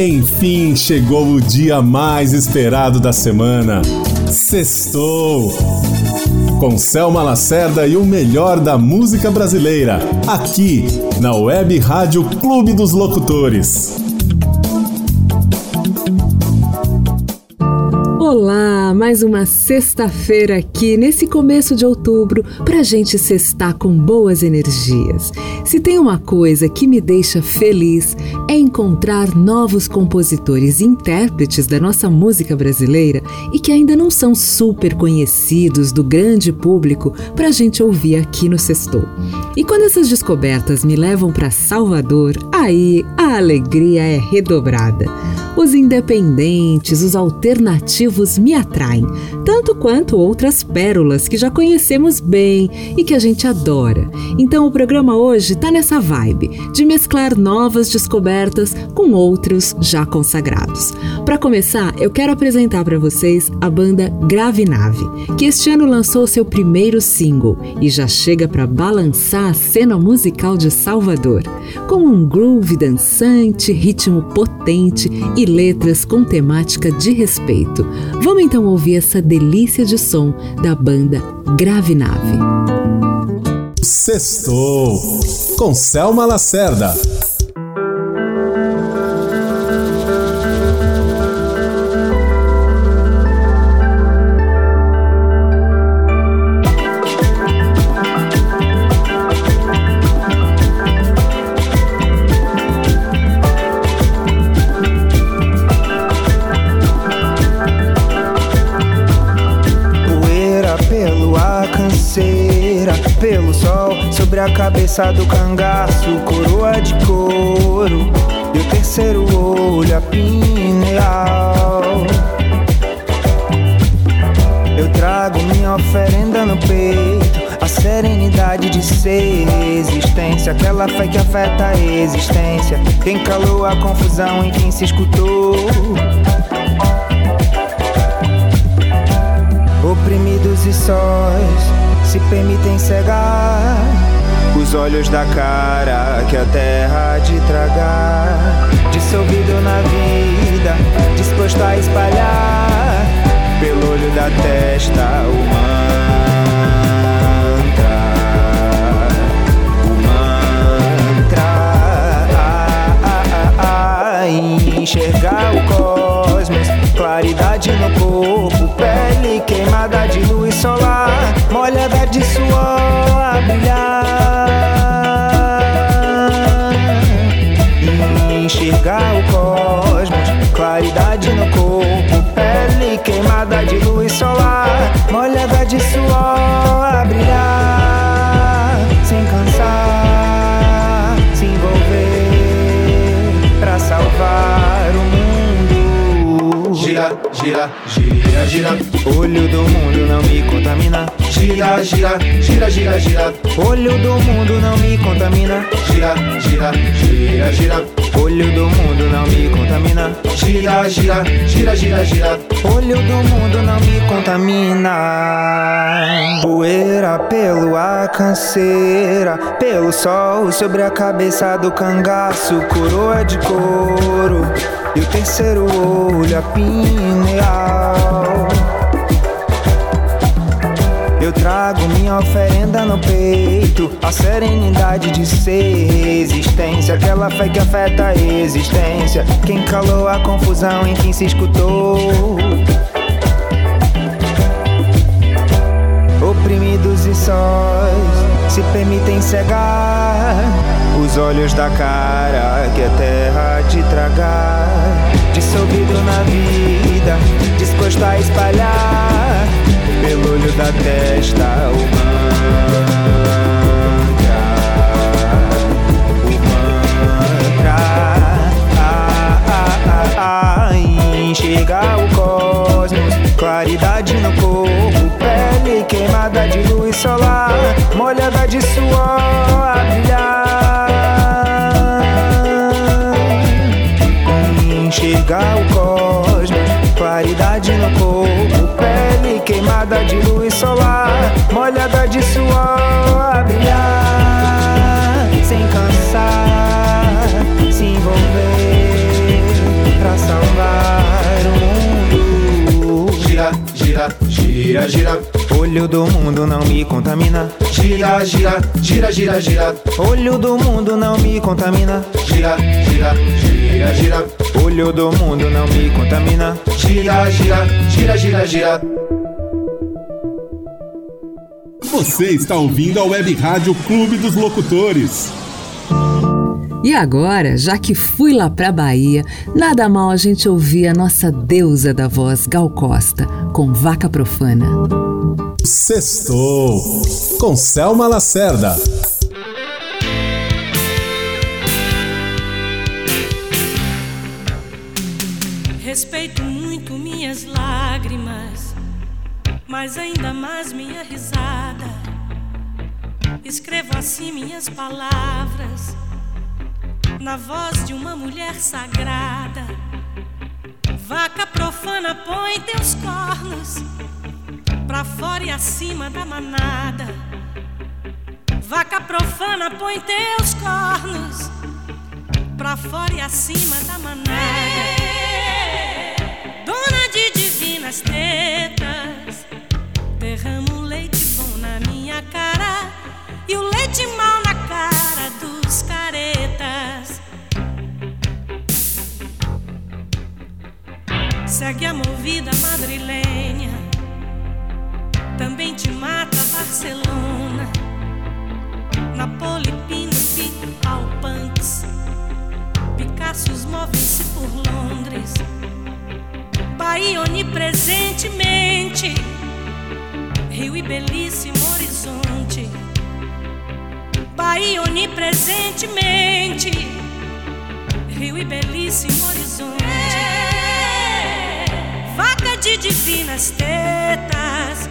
Enfim, chegou o dia mais esperado da semana. Sextou! Com Selma Lacerda e o melhor da música brasileira, aqui na Web Rádio Clube dos Locutores. Mais uma sexta-feira aqui nesse começo de outubro pra gente sextar com boas energias. Se tem uma coisa que me deixa feliz é encontrar novos compositores e intérpretes da nossa música brasileira e que ainda não são super conhecidos do grande público pra gente ouvir aqui no Sextou. E quando essas descobertas me levam para Salvador, aí a alegria é redobrada. Os independentes, os alternativos me atraem, tanto quanto outras pérolas que já conhecemos bem e que a gente adora. Então o programa hoje tá nessa vibe de mesclar novas descobertas com outros já consagrados. Para começar, eu quero apresentar para vocês a banda Grave Nave, que este ano lançou seu primeiro single e já chega para balançar a cena musical de Salvador, com um groove dançante, ritmo potente e letras com temática de respeito. Vamos então ouvir essa delícia de som da banda Grave Nave. Sextou com Selma Lacerda. Cabeça do cangaço, coroa de couro e o terceiro olho a pineal. Eu trago minha oferenda no peito, a serenidade de ser existência, aquela fé que afeta a existência. Quem calou a confusão em quem se escutou. Oprimidos e sóis se permitem cegar os olhos da cara que a terra de tragar, dissolvido na vida, disposto a espalhar pelo olho da testa o mantra, o mantra, ah, ah, ah, enxergar o cosmos, claridade no corpo, pele queimada de luz solar, molhada de suor a brilhar. Enxergar o cosmos, claridade no corpo, pele queimada de luz solar, molhada de suor a brilhar, sem gira, gira, gira. Olho do mundo não me contamina. Gira, gira, gira, gira, gira. Olho do mundo não me contamina. Gira, gira, gira, gira. Olho do mundo não me contamina. Gira, gira, gira, gira, gira. Olho do mundo não me contamina. Poeira pelo ar, canseira. Pelo sol sobre a cabeça do cangaço. Coroa de couro. E o terceiro olho, a pineal. Eu trago minha oferenda no peito, a serenidade de ser existência, aquela fé que afeta a existência. Quem calou a confusão em quem se escutou. Oprimidos e sóis se permitem cegar os olhos da cara que é terra de tragar, dissolvido na vida, disposto a espalhar pelo olho da testa o mantra, o mantra, ah, ah, ah, ah, enxergar o cosmos, claridade no corpo, pele queimada de luz solar, molhada de suor a brilhar. Enxergar o cosmos, claridade no corpo, pele queimada de luz solar, molhada de suor a brilhar, sem cansar, se envolver pra salvar o mundo. Gira, gira, gira Olho do mundo não me contamina. Gira, gira, gira, gira, gira. Olho do mundo não me contamina. Gira, gira, gira, gira. Olho do mundo não me contamina. Gira, gira, gira, gira, gira. Você está ouvindo a Web Rádio Clube dos Locutores. E agora, já que fui lá pra Bahia, nada mal a gente ouvir a nossa deusa da voz, Gal Costa, com Vaca Profana. Sextou com Selma Lacerda. Respeito muito minhas lágrimas, mas ainda mais minha risada. Escrevo assim minhas palavras na voz de uma mulher sagrada. Vaca profana, põe teus cornos pra fora e acima da manada. Vaca profana, põe teus cornos pra fora e acima da manada. Dona de divinas tetas, derramo leite bom na minha cara e o leite mal na cara dos caretas. Segue a movida madrilenha, também te mata Barcelona, Napoli, Pino, Al Punks, Picassos movem-se por Londres, Bahia onipresentemente, Rio e belíssimo horizonte. Bahia onipresentemente, rio e belíssimo horizonte. Vaca de divinas tetas,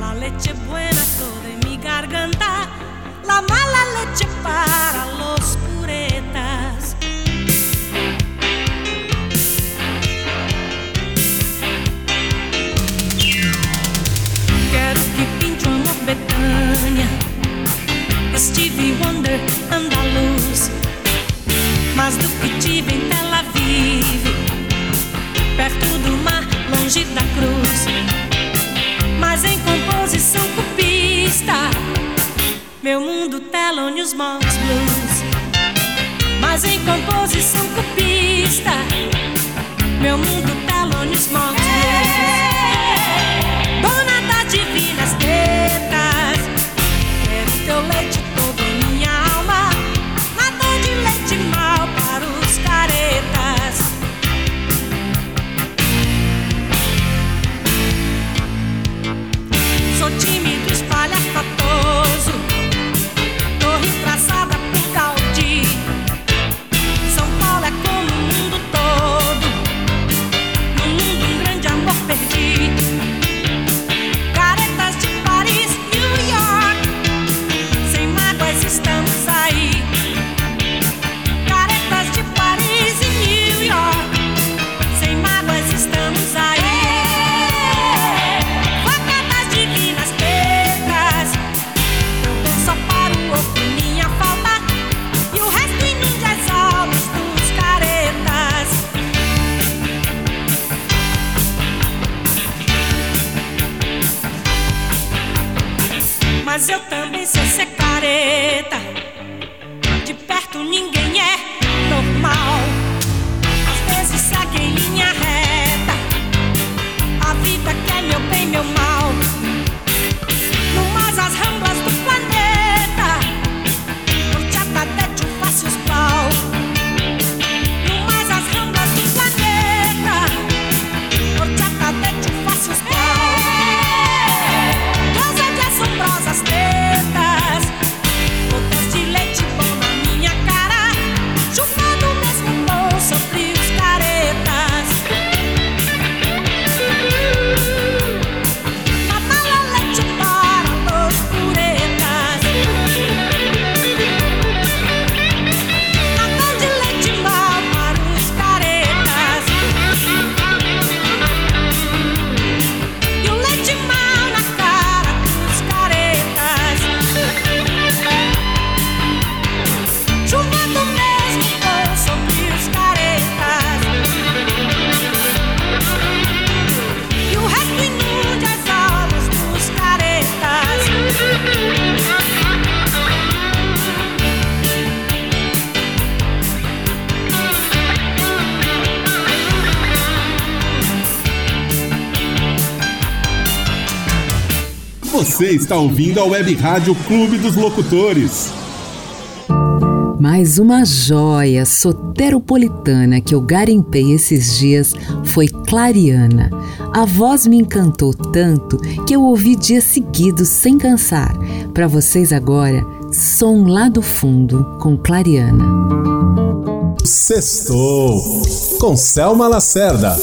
la leche buena toda en mi garganta, la mala leche para los puretas. Quero que pinte o amor Betânia. Stevie Wonder, andaluz. Mas do que tive em Tel Aviv, perto do mar, longe da cruz. Mas em composição cupista, meu mundo Thelonious Monks Blues. Mas em composição cupista, meu mundo Thelonious Monks Blues. Dona das divinas tetas, Você está ouvindo a Web Rádio Clube dos Locutores. Mais uma joia soteropolitana que eu garimpei esses dias foi Clariana. A voz me encantou tanto que eu ouvi dias seguidos sem cansar. Para vocês agora, Som lá do fundo com Clariana. Sextou com Selma Lacerda.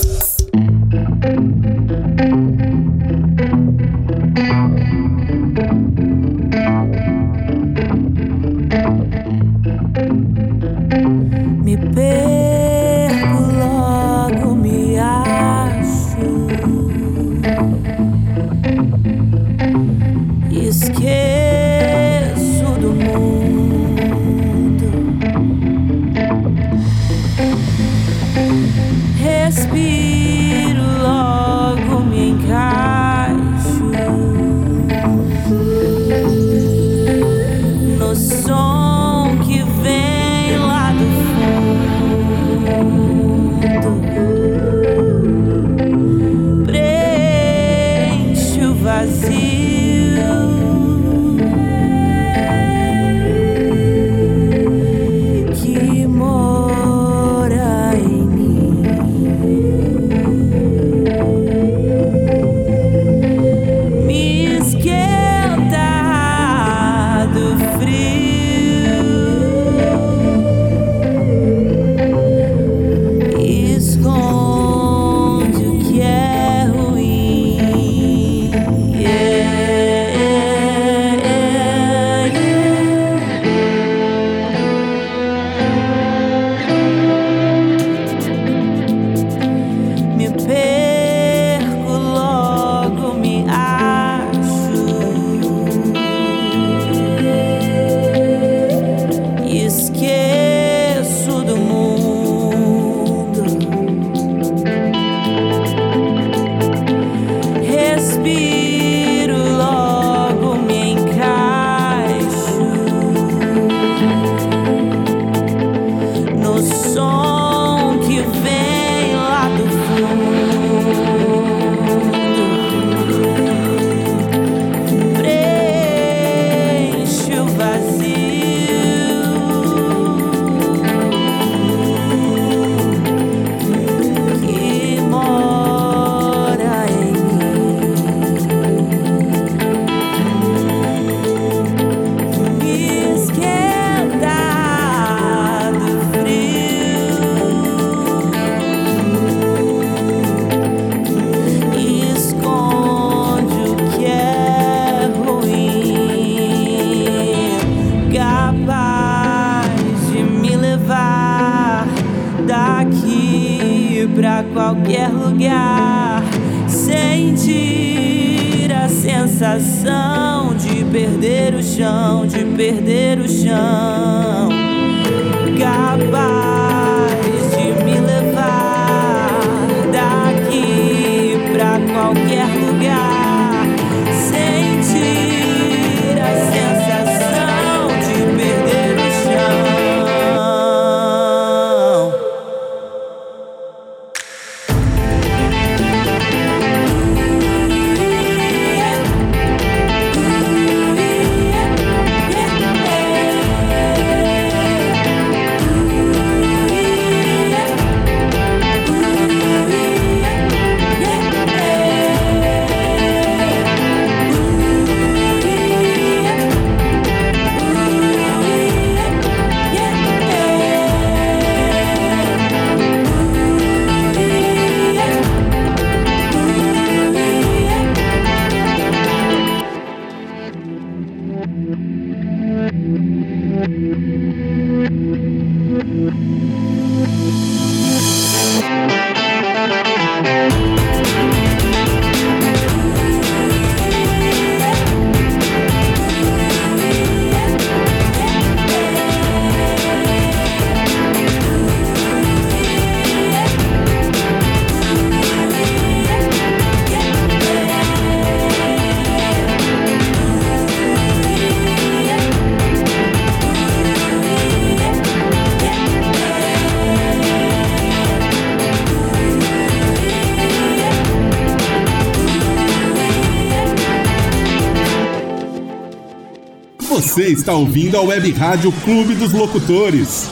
Você está ouvindo a Web Rádio Clube dos Locutores.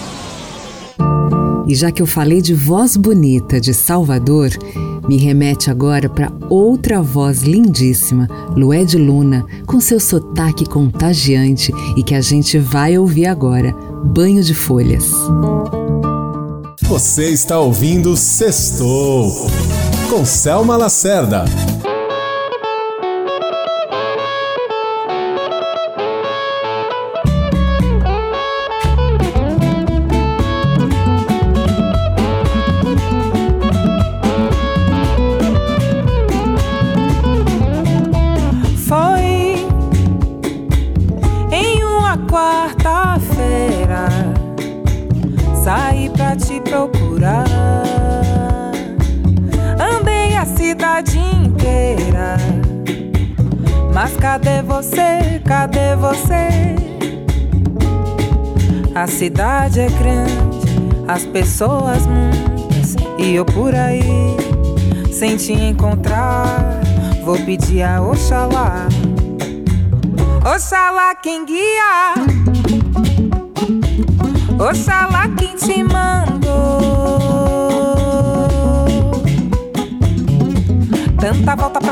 E já que eu falei de voz bonita de Salvador, me remete agora para outra voz lindíssima, Lued Luna, com seu sotaque contagiante e que a gente vai ouvir agora, Banho de Folhas. Você está ouvindo Sextou com Selma Lacerda. Cidade é grande, as pessoas muitas e eu por aí sem te encontrar. Vou pedir a Oxalá, Oxalá quem guia, Oxalá quem te mandou.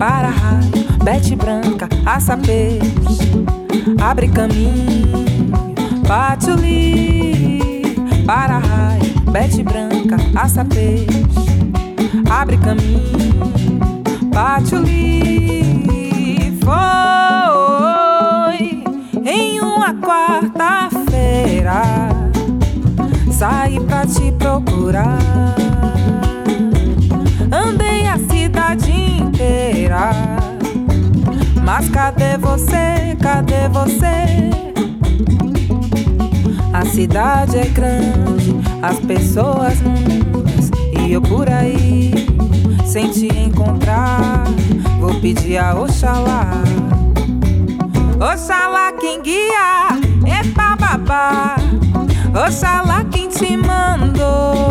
para raio, bete branca, aça abre caminho, patchouli. Para raio, bete branca, aça abre caminho, patchouli. Foi em uma quarta-feira, saí pra te procurar. Mas cadê você? Cadê você? A cidade é grande, as pessoas muitas e eu por aí sem te encontrar. Vou pedir a Oxalá, Oxalá quem guia, é babá, Oxalá quem te mandou.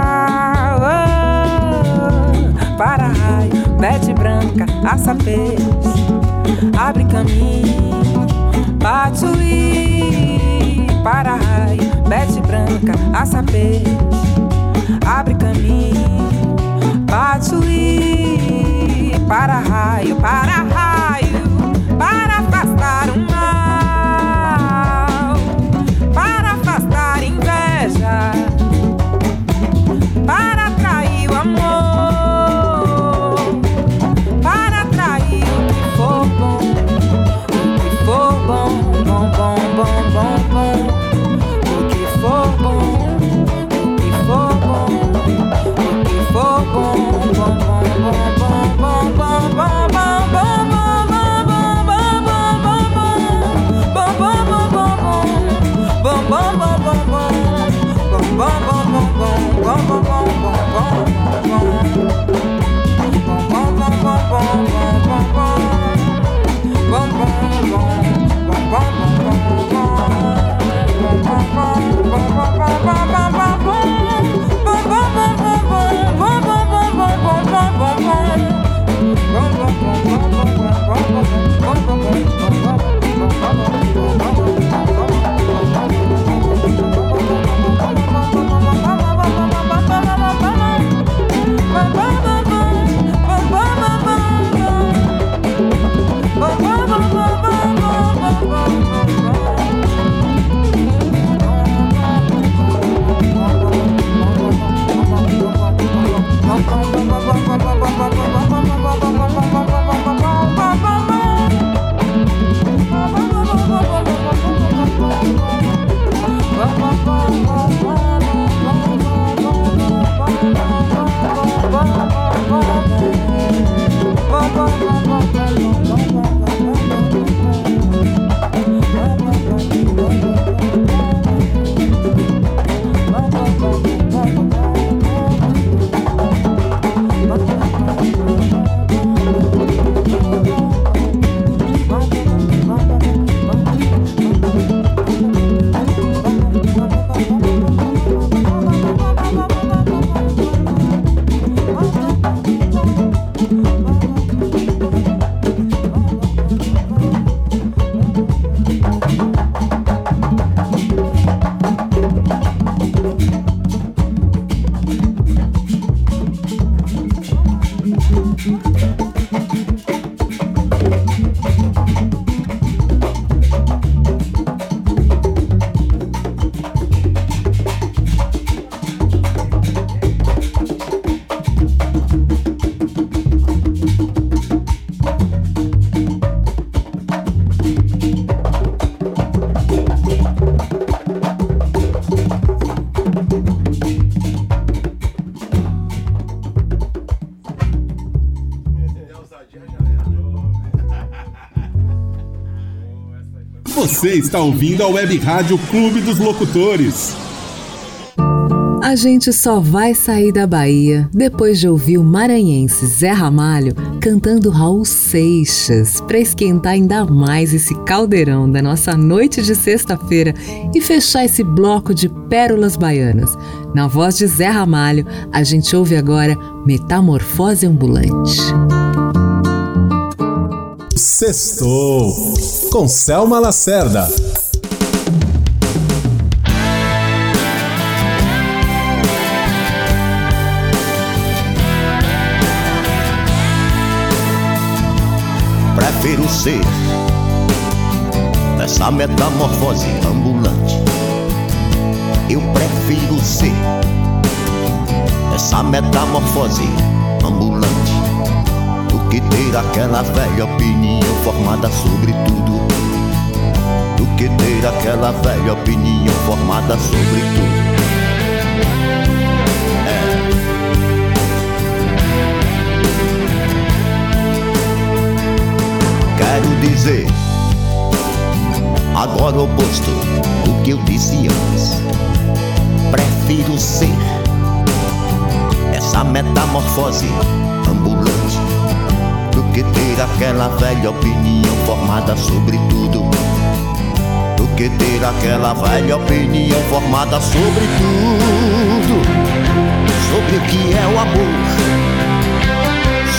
mal para raio, mete branca, aça abre caminho, patchouli. Para raio, mete branca, aça abre caminho, patchouli. Para raio, para raio, para afastar um mal, para afastar inveja, para Você está ouvindo a Web Rádio Clube dos Locutores. A gente só vai sair da Bahia depois de ouvir o maranhense Zé Ramalho cantando Raul Seixas para esquentar ainda mais esse caldeirão da nossa noite de sexta-feira e fechar esse bloco de pérolas baianas. Na voz de Zé Ramalho, a gente ouve agora Metamorfose Ambulante. Sextou com Selma Lacerda. Prefiro ser essa metamorfose ambulante. Eu prefiro ser essa metamorfose ambulante que ter aquela velha opinião formada sobre tudo. Do que ter aquela velha opinião formada sobre tudo. É. Quero dizer, agora oposto do que eu disse antes. Prefiro ser essa metamorfose ambulante que ter aquela velha opinião formada sobre tudo. Do que ter aquela velha opinião formada sobre tudo. Sobre o que é o amor.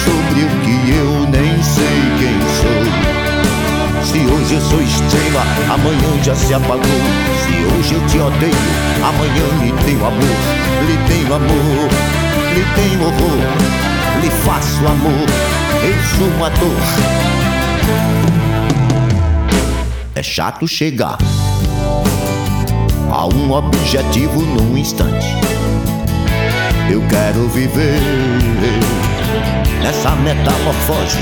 Sobre o que eu nem sei quem sou. Se hoje eu sou estrela, amanhã já se apagou. Se hoje eu te odeio, amanhã lhe tenho amor, lhe tenho amor, lhe tenho horror, lhe faço amor eu sou um ator. É chato chegar a um objetivo num instante. Eu quero viver nessa metamorfose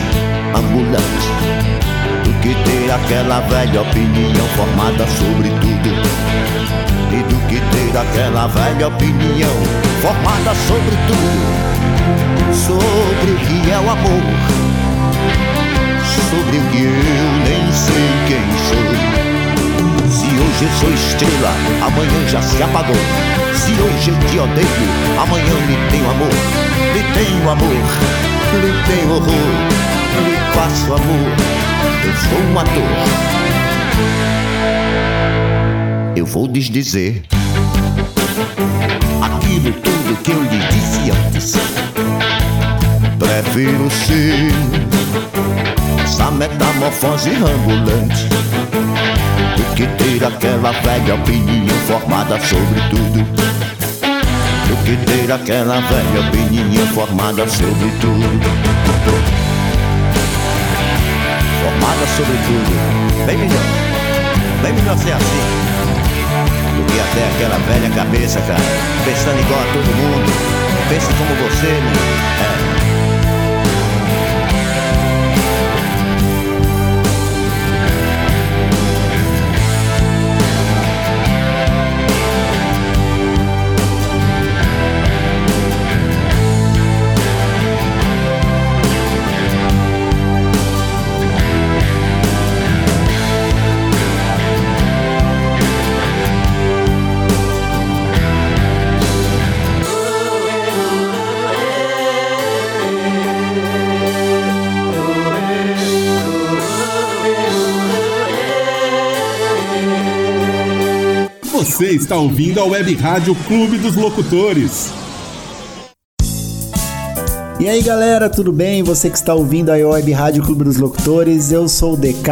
ambulante do que ter aquela velha opinião formada sobre tudo e do que ter aquela velha opinião formada sobre tudo, sobre o que é o amor, sobre o que eu nem sei quem sou. Se hoje eu sou estrela, amanhã já se apagou. Se hoje eu te odeio, amanhã lhe tenho amor, lhe tenho amor, lhe tenho horror, lhe faço amor. Eu sou um ator eu vou desdizer aquilo tudo que eu lhe disse antes. Prefiro ser essa metamorfose ambulante do que ter aquela velha opinião formada sobre tudo. Do que ter aquela velha opinião formada sobre tudo. Formada sobre tudo. Bem melhor. Bem melhor ser assim do que até aquela velha cabeça, cara. Pensando igual a todo mundo. Pensa como você, né? É. Você está ouvindo a Web Rádio Clube dos Locutores. E aí galera, tudo bem? Você que está ouvindo a Web Rádio Clube dos Locutores, eu sou o DK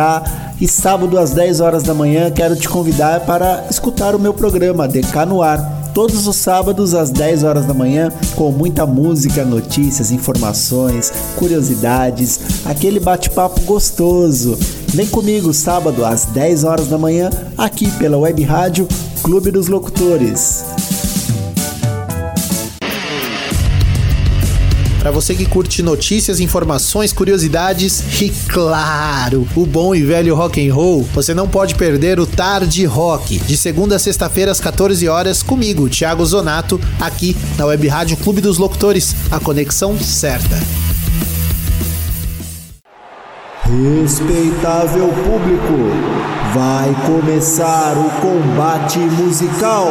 e sábado às 10 horas da manhã quero te convidar para escutar o meu programa DK no Ar. Todos os sábados às 10 horas da manhã, com muita música, notícias, informações, curiosidades, aquele bate-papo gostoso. Vem comigo sábado às 10 horas da manhã, aqui pela Web Rádio Clube dos Locutores. Para você que curte notícias, informações, curiosidades e claro, o bom e velho rock and roll, você não pode perder o Tarde Rock, de segunda a sexta-feira às 14 horas comigo, Thiago Zonato, aqui na Web Rádio Clube dos Locutores, a conexão certa. Respeitável público, vai começar o combate musical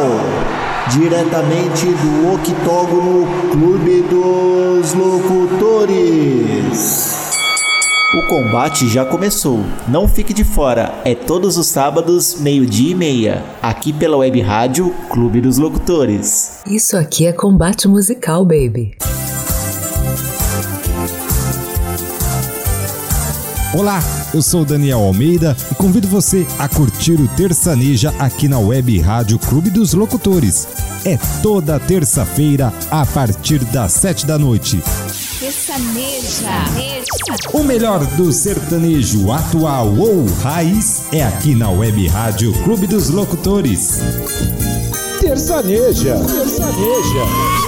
diretamente do octógono Clube dos Locutores. O combate já começou. Não fique de fora. É todos os sábados, meio-dia e meia, aqui pela web rádio Clube dos Locutores. Isso aqui é combate musical, baby. Olá, eu sou Daniel Almeida e convido você a curtir o Terçaneja aqui na web rádio Clube dos Locutores. É toda terça-feira a partir das sete da noite. Sertaneja. O melhor do sertanejo atual ou raiz é aqui na web rádio Clube dos Locutores. Terçaneja. Terçaneja.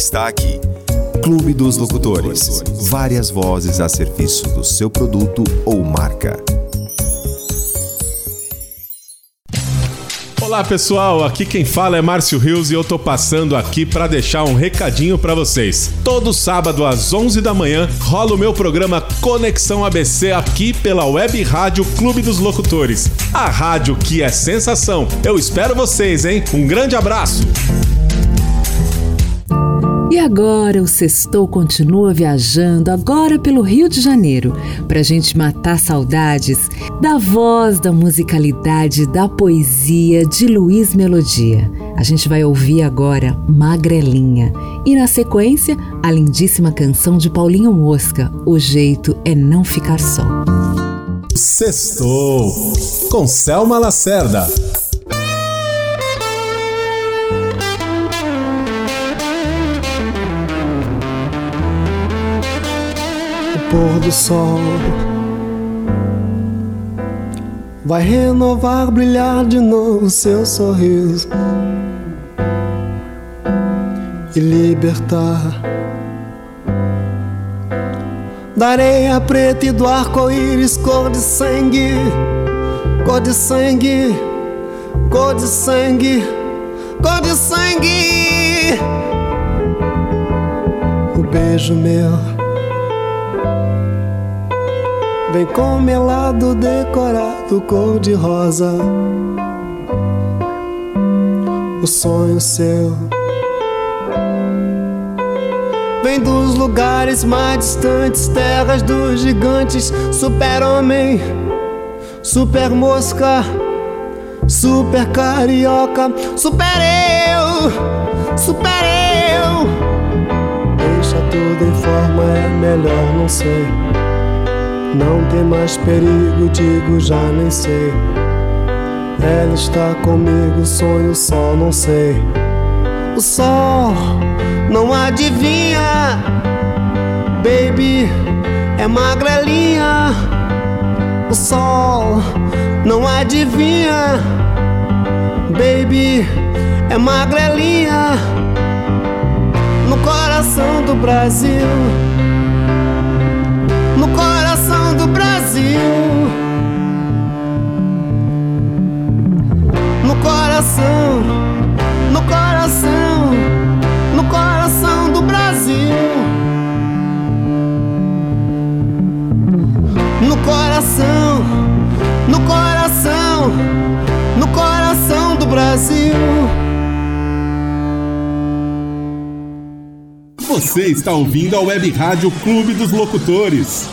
Está aqui. Clube dos Locutores. Várias vozes a serviço do seu produto ou marca. Olá pessoal, aqui quem fala é Márcio Rios e eu tô passando aqui para deixar um recadinho para vocês. Todo sábado às 11 da manhã rola o meu programa Conexão ABC aqui pela Web Rádio Clube dos Locutores. A rádio que é sensação. Eu espero vocês, hein? Um grande abraço. E agora o Sextou continua viajando, agora pelo Rio de Janeiro, pra gente matar saudades da voz, da musicalidade, da poesia de Luiz Melodia. A gente vai ouvir agora Magrelinha e na sequência a lindíssima canção de Paulinho Mosca, O Jeito é Não Ficar Só. Sextou com Selma Lacerda. Pôr do sol. Vai renovar, brilhar de novo seu sorriso e libertar. Da areia preta e do arco-íris cor de sangue, cor de sangue, cor de sangue, cor de sangue. O beijo meu Vem com melado decorado cor de rosa. O sonho seu. Vem dos lugares mais distantes Terras dos gigantes. Super-homem Super mosca Super carioca Super eu Super eu Deixa tudo em forma É melhor não sei não tem mais perigo, digo já nem sei. Ela está comigo, sonho só, não sei. O sol não adivinha, baby, é magrelinha. O sol não adivinha, baby, é magrelinha. No coração do Brasil no coração Você está ouvindo a Web Rádio Clube dos Locutores.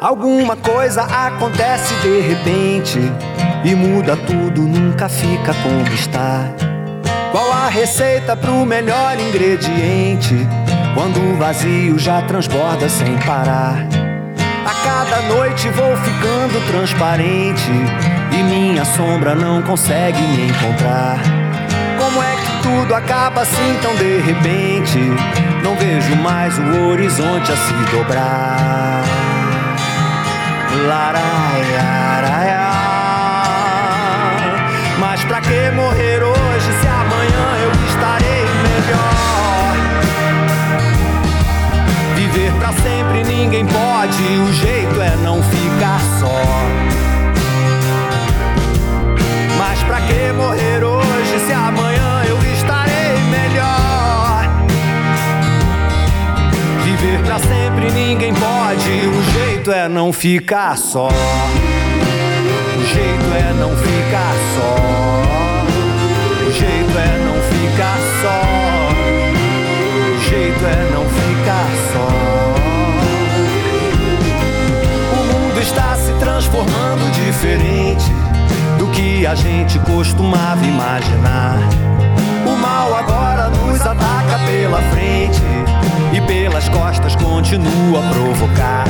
Alguma coisa acontece de repente e muda tudo, nunca fica como está. Qual a receita pro melhor ingrediente? Quando o vazio já transborda sem parar. A cada noite vou ficando transparente e minha sombra não consegue me encontrar. Como é que tudo acaba assim tão de repente? Não vejo mais o horizonte a se dobrar. Laraiaraia. Mas pra que morrer hoje sempre ninguém pode, o jeito é não ficar só. Mas pra que morrer hoje se amanhã eu estarei melhor? Viver pra sempre ninguém pode, o jeito é não ficar só. O jeito é não ficar se transformando diferente do que a gente costumava imaginar. O mal agora nos ataca pela frente e pelas costas continua a provocar.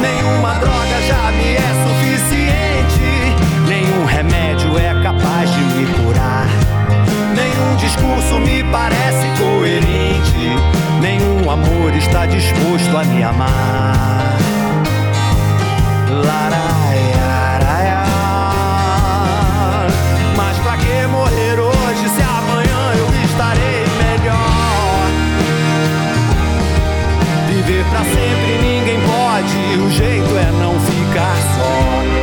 Nenhuma droga já me é suficiente, nenhum remédio é capaz de me curar. Nenhum discurso me parece coerente, nenhum amor está disposto a me amar. Pra sempre ninguém pode, o jeito é não ficar só.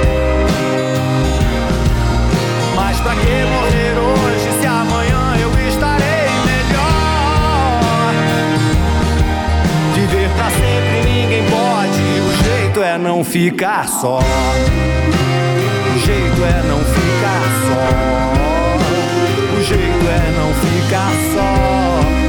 Ficar só. O jeito é não ficar só. O jeito é não ficar só.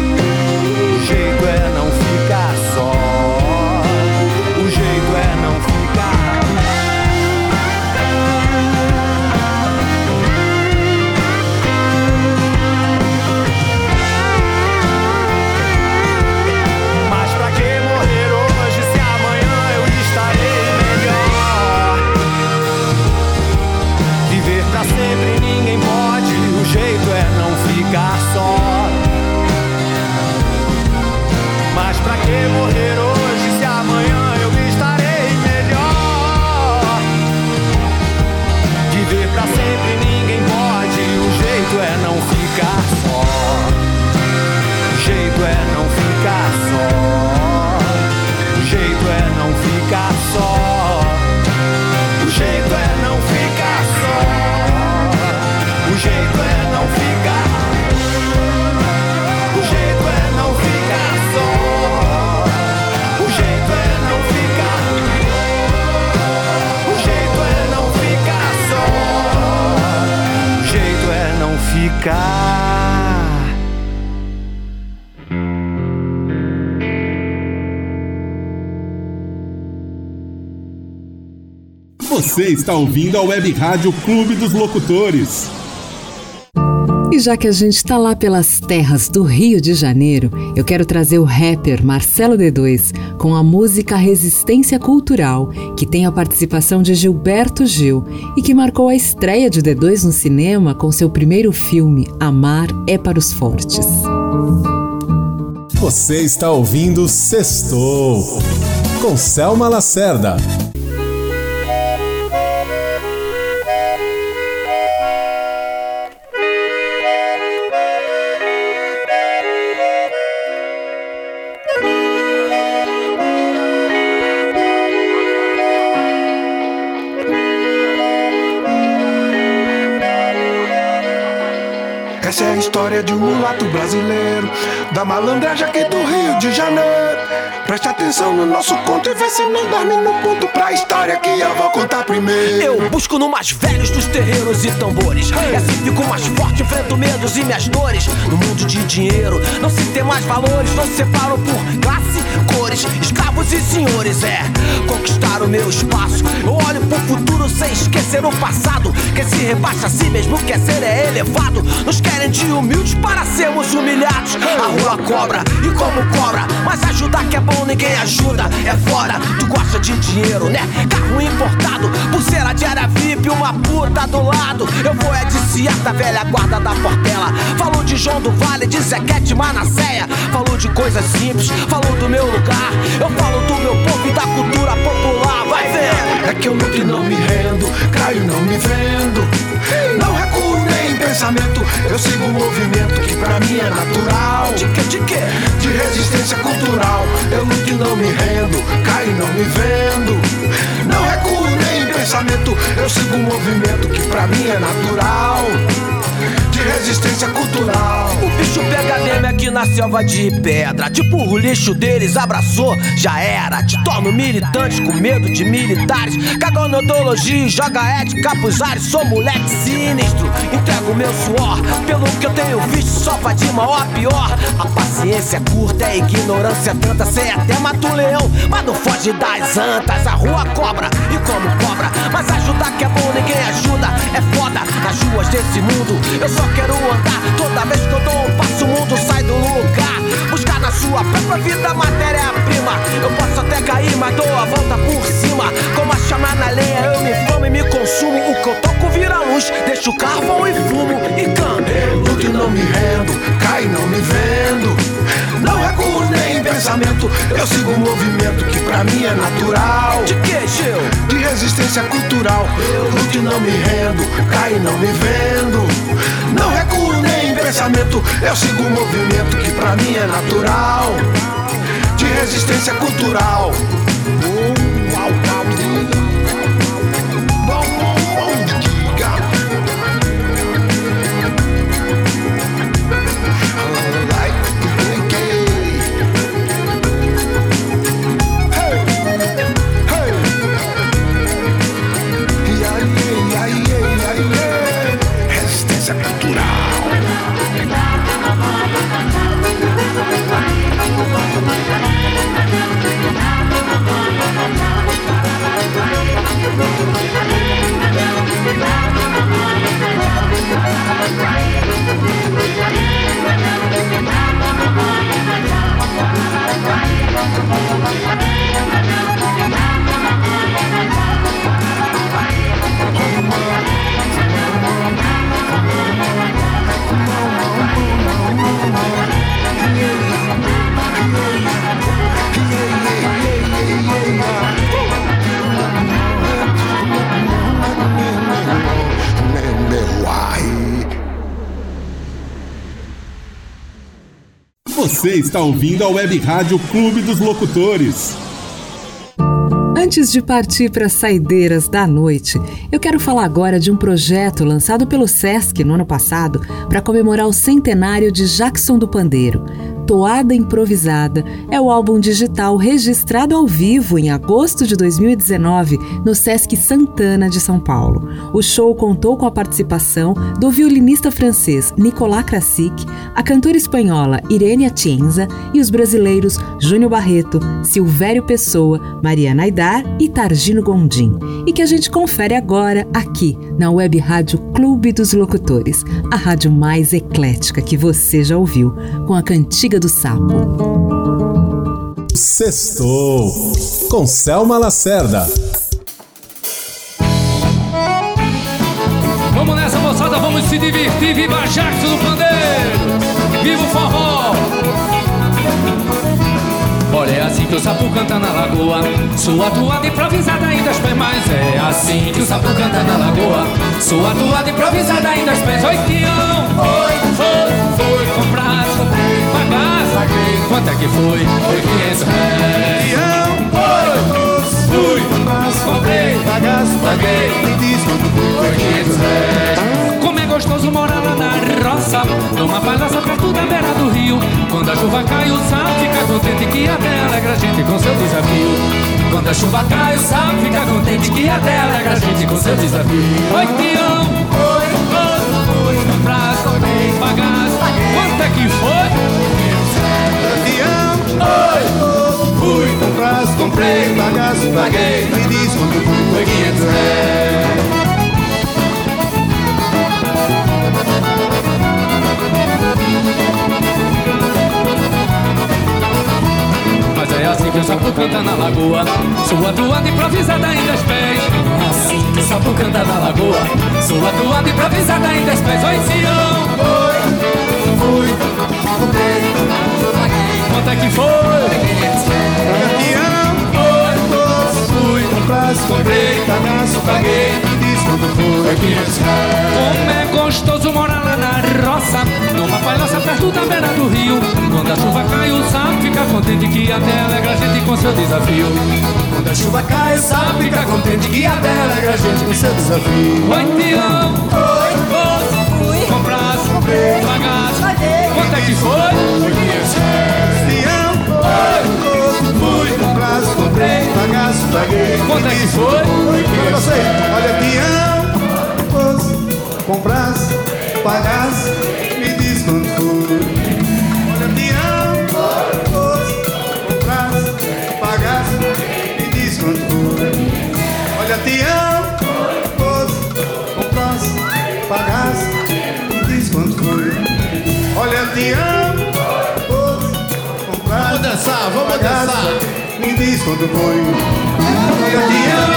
Você está ouvindo a Web Rádio Clube dos Locutores. E já que a gente está lá pelas terras do Rio de Janeiro, eu quero trazer o rapper Marcelo D2 com a música Resistência Cultural, que tem a participação de Gilberto Gil e que marcou a estreia de D2 no cinema com seu primeiro filme Amar é para os Fortes. Você está ouvindo Sextou com Selma Lacerda. História de um mulato brasileiro, da malandragem aqui do Rio de Janeiro. Preste atenção no nosso conto e vê se não dorme no ponto pra história que eu vou contar primeiro. Eu busco no mais velhos dos terreiros e tambores. E assim fico mais forte, enfrento medos e minhas dores. No mundo de dinheiro, não se tem mais valores, não se separam por classe, cores, escravos e senhores. É conquistar o meu espaço. Eu olho pro futuro sem esquecer o passado. Quem se rebaixa a si mesmo quer ser é elevado. Nos querem de humildes para sermos humilhados. A rua cobra e como cobra, mas ajudar que é bom ninguém ajuda. É fora, tu gosta de dinheiro, né? Carro importado, pulseira de área VIP, uma puta do lado. Eu vou é de Ciata, velha guarda da Portela. Falou de João do Vale, de Zequete Manasseia. Falou de coisas simples, falou do meu lugar. Eu falo do meu povo e da cultura popular. Vai ver! É que eu e não me rendo, caio não me vendo. Não recuo pensamento, eu sigo um movimento que pra mim é natural. De que, de que? De resistência cultural. Eu luto e não me rendo, caio não me vendo. Não recuo nem em pensamento, eu sigo um movimento que pra mim é natural. De resistência cultural. Aqui na selva de pedra. Tipo, o lixo deles abraçou, já era. Te torno militantes com medo de militares. Cagou na ideologia e joga ética pros ares. Sou moleque sinistro, entrego meu suor. Pelo que eu tenho visto, só pra de mal a pior. A paciência é curta, é ignorância tanta. Sei até mata um leão, mas não foge das antas. A rua cobra e como cobra. Mas ajudar que é bom, ninguém ajuda. É foda nas ruas desse mundo. Eu só quero andar toda vez que eu dou um passo, o mundo sai do lugar. Buscar na sua própria vida matéria-prima. Eu posso até cair, mas dou a volta por cima. Como a chama na lenha, eu me famo e me consumo. O que eu toco vira luz, deixo carvão e fumo e canto. Eu luto e não me rendo, caio não me vendo. Não recuo nem em pensamento, eu sigo um movimento que pra mim é natural. De que, Gil? De resistência cultural. Eu luto e não me rendo, caio não me vendo. Não recuo nem em pensamento, eu sigo um movimento que pra mim é natural. De resistência cultural. Você está ouvindo a Web Rádio Clube dos Locutores. Antes de partir para as saideiras da noite, eu quero falar agora de um projeto lançado pelo SESC no ano passado para comemorar o centenário de Jackson do Pandeiro. Toada Improvisada é o álbum digital registrado ao vivo em agosto de 2019 no Sesc Santana de São Paulo. O show contou com a participação do violinista francês Nicolas Krasik, a cantora espanhola Irene Atienza e os brasileiros Júnior Barreto, Silvério Pessoa, Mariana Aidar e Targino Gondim. E que a gente confere agora aqui na Web Rádio Clube dos Locutores, a rádio mais eclética que você já ouviu, com a cantiga do Sapo. Sextou com Selma Lacerda. Vamos nessa, moçada, vamos se divertir. Viva Jackson do Pandeiro! Viva o forró! Olha, é assim que o sapo canta na lagoa Sua toada improvisada ainda os pés Mas é assim que o sapo canta na lagoa Sua toada improvisada ainda os pés Oi, Tião! Oi, foi, foi comprar paguei Quanto é que foi? Foi 500 reais Tião! Oi, fui, comprei, pagar, paguei Me diz quanto foi? Foi 500 reais como é gostoso morar lá na roça Numa palhaça perto da beira do rio Quando a chuva cai o sal fica contente Que até alegra a gente com seu desafio Quando a chuva cai o sal fica contente Que até alegra a gente com seu desafio Oi, Tião! Oi, oi, oi comprei, pagar, Quanto é que foi? Oi, fui, compras, comprei, bagaço, paguei. Me diz quanto foi 500 reais. Mas é assim que eu sapo canta na lagoa. Sua toada improvisada ainda os pés. É assim que eu sapo canta na lagoa. Sua toada improvisada ainda os Oi, Sião. Oi, fui, Quanto é que foi? Campeão, oi, fui, comprasse, comprei, cagaço, paguei, diz quanto foi, 500 reais. Como é gostoso morar lá na roça Numa palhoça perto da beira do rio Quando a chuva cai o sapo fica contente Que até alegra a gente com seu desafio Quando a chuva cai, o sapo fica contente que até alegra a gente com seu desafio. Oi, Oi, que foi? 500 reais. Peão, oi, fui, comprasse, comprei, pagasse, paguei. Quanto é que foi? Olha você, olha peão, comprasse, pagasse, me diz quanto foi. Olha peão, comprasse, pagasse, me diz quanto foi. Olha peão, Peão, comprasse, Vamos dançar, vamos dançar. Me diz quanto foi. Peão.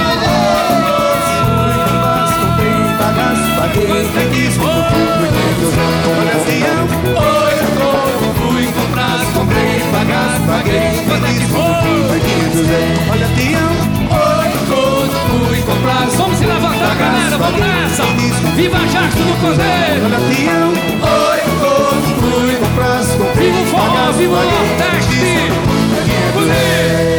Pagasse, paguei, me diz quanto foi. Comprasse, comprei, pagasse, paguei Quanto é que foi? Olha peão, Oi, comprasse Vamos se levantar, galera, vamos nessa. Viva Jackson do Cordeiro oi, fui, comprei, Viva o forró, viva o Nordeste. Me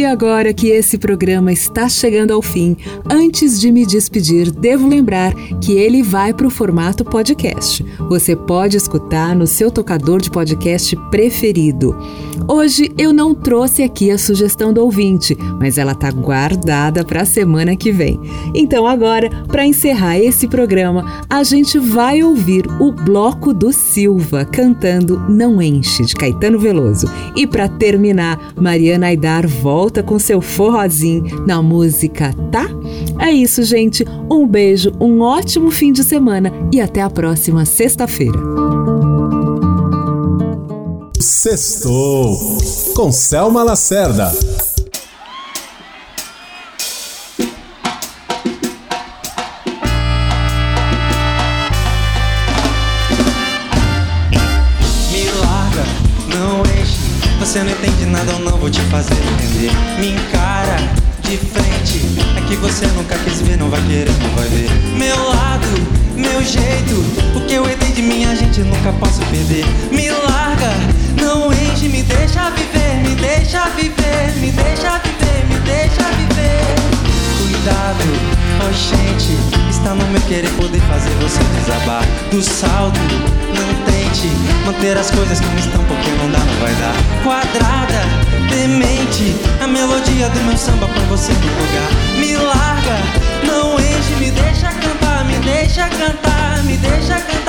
E agora que esse programa está chegando ao fim, antes de me despedir, devo lembrar que ele vai para o formato podcast. Você pode escutar no seu tocador de podcast preferido. Hoje eu não trouxe aqui a sugestão do ouvinte, mas ela está guardada para a semana que vem. Então agora, para encerrar esse programa, a gente vai ouvir o Bloco do Silva cantando Não Enche, de Caetano Veloso. E para terminar, Mariana Aidar volta com seu forrozinho na música, tá? É isso, gente. Um beijo, um ótimo fim de semana e até a próxima sexta-feira. Sextou com Selma Lacerda. Do salto. Não tente manter as coisas como estão, porque não dá, não vai dar. Quadrada, demente, a melodia do meu samba põe você no lugar. Me larga, não enche, me deixa cantar, me deixa cantar, me deixa cantar,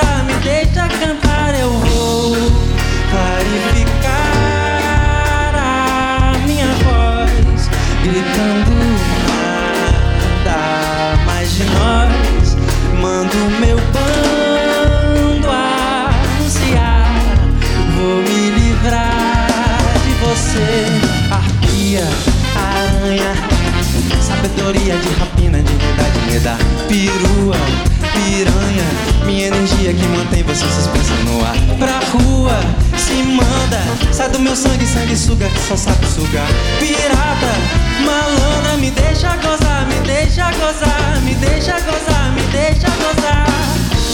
dá. Perua, piranha, minha energia que mantém você suspensa no ar. Pra rua, se manda, sai do meu sangue, sangue suga que só sabe sugar. Pirata, malandra, me deixa gozar, me deixa gozar, me deixa gozar, me deixa gozar.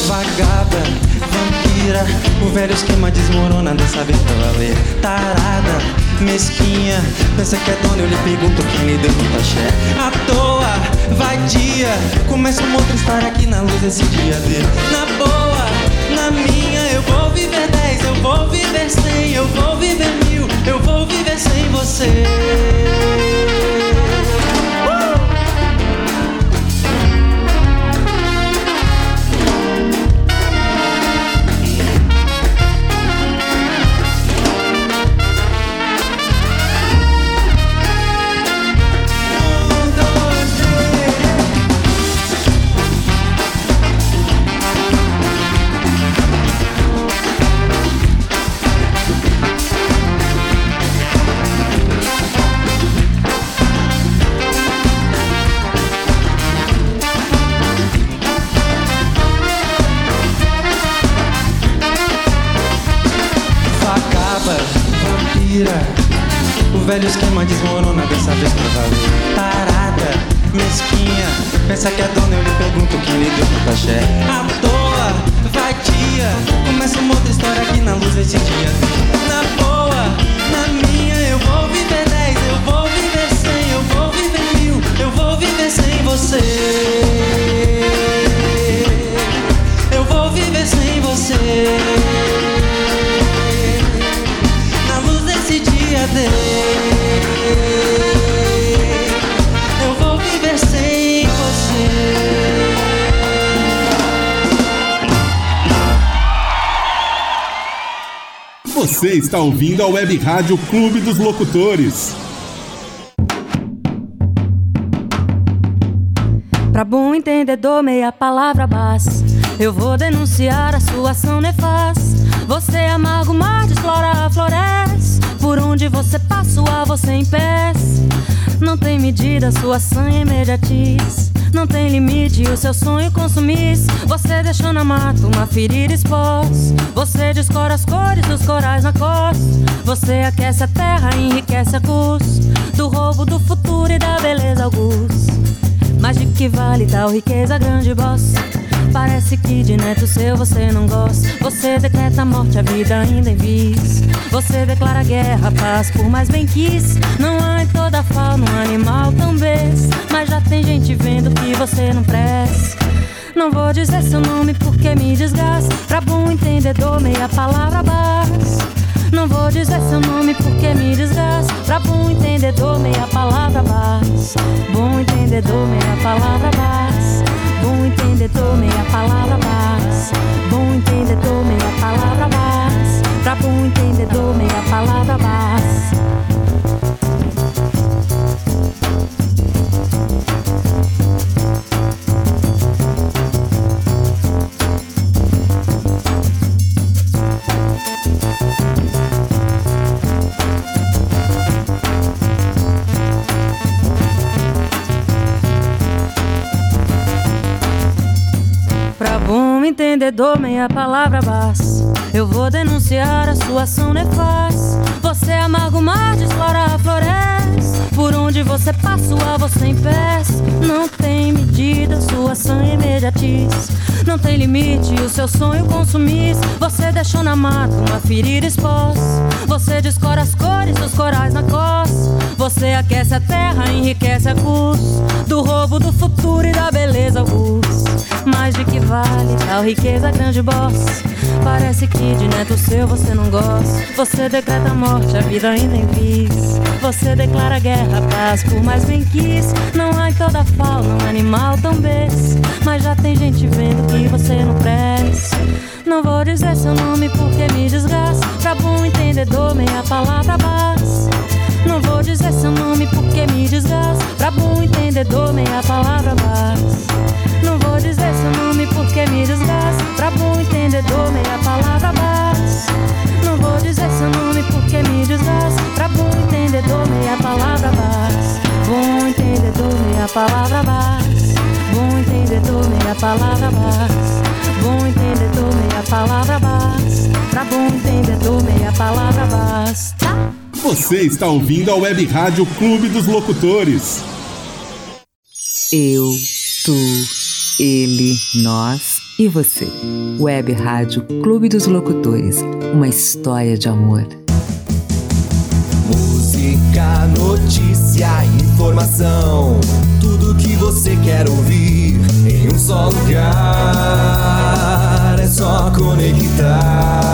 Vagada, vampira, o velho esquema desmorona dessa vez pra valer. Tarada, mesquinha, pensa que é dona, eu lhe pergunto quem lhe deu um taché. À toa, vadia, começa uma outra história aqui na luz desse dia D. Na boa, na minha, eu vou viver dez, eu vou viver cem, eu vou viver mil, eu vou viver sem você. Velho esquema desmorona dessa vez pra valer. Tarada, mesquinha. Pensa que é dona, eu lhe pergunto quem lhe deu pro cachê. À toa, vadia. Começa uma outra história aqui na luz desse dia. Na boa, na minha, eu vou viver dez, eu vou viver cem, eu vou viver mil, eu vou viver sem você. Eu vou viver sem você. Eu vou viver sem você. Você está ouvindo a Web Rádio Clube dos Locutores. Pra bom entendedor, meia palavra basta. Eu vou denunciar a sua ação nefasta. Você amarga o mar, desflora a floresta. Por onde você passa, o ar você impeça. Não tem medida, sua sanha imediatiz. Não tem limite, o seu sonho consumisse. Você deixou na mata uma ferida exposta. Você descora as cores dos corais na costa. Você aquece a terra, enriquece a custo do roubo do futuro e da beleza augusta. Mas de que vale tal riqueza, grande boss? Parece que de neto seu você não gosta. Você decreta a morte, a vida ainda em vis. Você declara guerra, paz, por mais bem quis. Não há em toda fauna um animal tão besta. Mas já tem gente vendo que você não presta. Não vou dizer seu nome porque me desgasta. Pra bom entendedor, meia palavra basta. Não vou dizer seu nome porque me desgasta. Pra bom entendedor, meia palavra basta. Bom entendedor, meia palavra basta. Bom entendedor, meia palavra basta. Bom entendedor, meia palavra basta. Pra bom entendedor, meia palavra basta. Entendedor, meia palavra basta. Eu vou denunciar a sua ação nefasta. Você amarga o mar, desflora a floresta. Por onde você passa, o ar você impeça. Não tem medida, sua ação imediatiz. Não tem limite, o seu sonho consumisse. Você deixou na mata uma ferida exposta. Você descora as cores dos corais na costa. Você aquece a terra, enriquece a custo do roubo do futuro e da beleza augusta. Mas de que vale tal riqueza, grande boss? Parece que de neto seu você não gosta. Você decreta a morte, a vida ainda em vis. Você declara guerra, paz, por mais bem quis. Não há em toda fauna um animal tão besta. Mas já tem gente vendo que você não presta. Não vou dizer seu nome porque me desgasta. Pra bom entendedor, meia palavra basta. Seu nome porque me desgasta. Pra bom entendedor, meia palavra basta. Não vou dizer seu nome porque me desgasta. Pra bom entendedor, meia palavra basta. Não vou dizer seu nome porque me desgasta. Pra bom entendedor, meia palavra basta. Bom entendedor, meia palavra basta. Bom entendedor, meia palavra basta. Bom entendedor, meia palavra basta. Pra bom entendedor, meia palavra basta. Você está ouvindo a Web Rádio Clube dos Locutores. Eu, tu, ele, nós e você. Web Rádio Clube dos Locutores. Uma história de amor. Música, notícia, informação. Tudo que você quer ouvir em um só lugar. É só conectar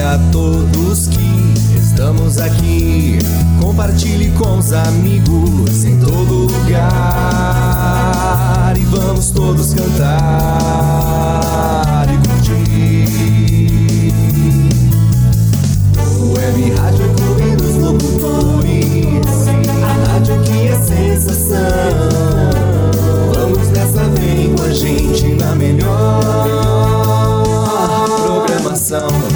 a todos que estamos aqui. Compartilhe com os amigos em todo lugar e vamos todos cantar e curtir. O Web Rádio Clube dos Locutores, a rádio que é sensação. Vamos nessa, vem com a gente na melhor programação.